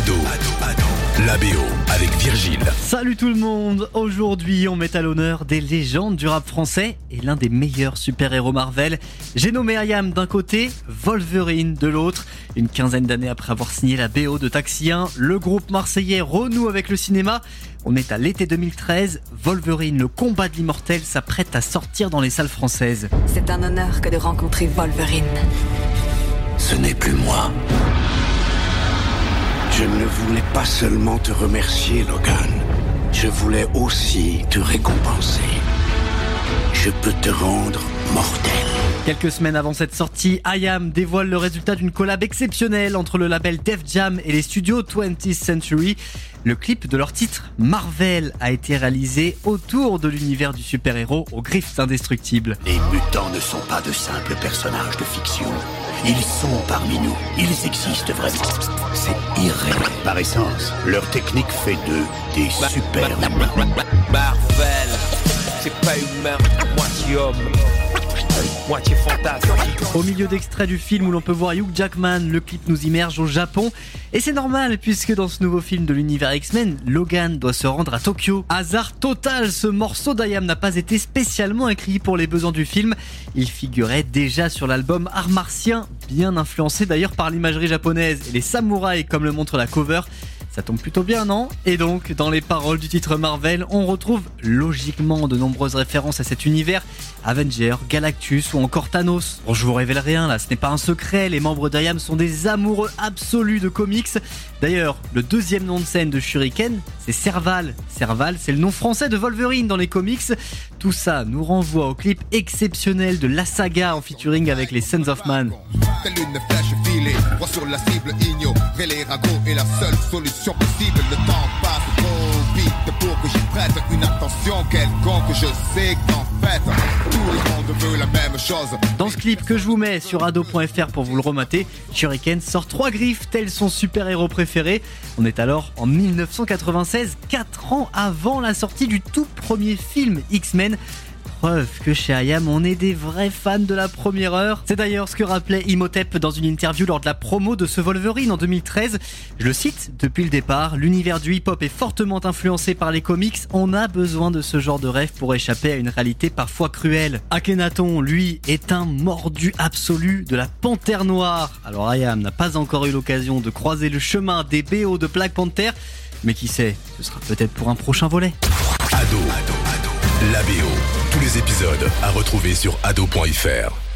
Ado, la BO avec Virgile. Salut tout le monde Aujourd'hui, on met à l'honneur des légendes du rap français et l'un des meilleurs super-héros Marvel. J'ai nommé Ayam d'un côté, Wolverine de l'autre. Une quinzaine d'années après avoir signé la BO de Taxi 1, le groupe marseillais renoue avec le cinéma. On est à l'été 2013, Wolverine, le combat de l'immortel, s'apprête à sortir dans les salles françaises. C'est un honneur que de rencontrer Wolverine. Ce n'est plus moi. Je ne voulais pas seulement te remercier, Logan. Je voulais aussi te récompenser. Je peux te rendre mortel. Quelques semaines avant cette sortie, IAM dévoile le résultat d'une collab exceptionnelle entre le label Def Jam et les studios 20th Century. Le clip de leur titre Marvel a été réalisé autour de l'univers du super-héros aux griffes indestructibles. Les mutants ne sont pas de simples personnages de fiction. Ils sont parmi nous. Ils existent vraiment. C'est irréel. Par essence, leur technique fait d'eux des super humains. Marvel, c'est pas humain, moitié homme, Au milieu d'extraits du film où l'on peut voir Hugh Jackman, le clip nous immerge au Japon. Et c'est normal puisque dans ce nouveau film de l'univers X-Men, Logan doit se rendre à Tokyo. Hasard total, ce morceau d'Ayam n'a pas été spécialement écrit pour les besoins du film. Il figurait déjà sur l'album Art Martien, bien influencé d'ailleurs par l'imagerie japonaise et les samouraïs comme le montre la cover. Ça tombe plutôt bien, non Et donc, dans les paroles du titre Marvel, on retrouve logiquement de nombreuses références à cet univers. Avengers, Galactus ou encore Thanos. Bon, je vous révèle rien là, ce n'est pas un secret, les membres d'IAM sont des amoureux absolus de comics. D'ailleurs, le deuxième nom de scène de Shuriken, c'est Serval. Serval, c'est le nom français de Wolverine dans les comics. Tout ça nous renvoie au clip exceptionnel de la saga en featuring avec les Sons of Man. Telle une flèche filée, droit sur la cible, ignorer les ragots est la seule solution possible. Le temps passe trop vite pour que j'y prête une attention quelconque. Je sais qu'en fait, tout le monde veut la même chose. Dans ce clip que je vous mets sur ado.fr pour vous le remater, Shuriken sort trois griffes tel son super-héros préféré. On est alors en 1996, 4 ans avant la sortie du tout premier film X-Men. Preuve que chez IAM on est des vrais fans de la première heure. C'est d'ailleurs ce que rappelait Imhotep dans une interview lors de la promo de ce Wolverine en 2013. Je le cite, depuis le départ, l'univers du hip-hop est fortement influencé par les comics. On a besoin de ce genre de rêve pour échapper à une réalité parfois cruelle. Akhenaton, lui, est un mordu absolu de la panthère noire. Alors IAM n'a pas encore eu l'occasion de croiser le chemin des BO de Black Panther, mais qui sait, ce sera peut-être pour un prochain volet. BO. Tous les épisodes à retrouver sur ado.fr.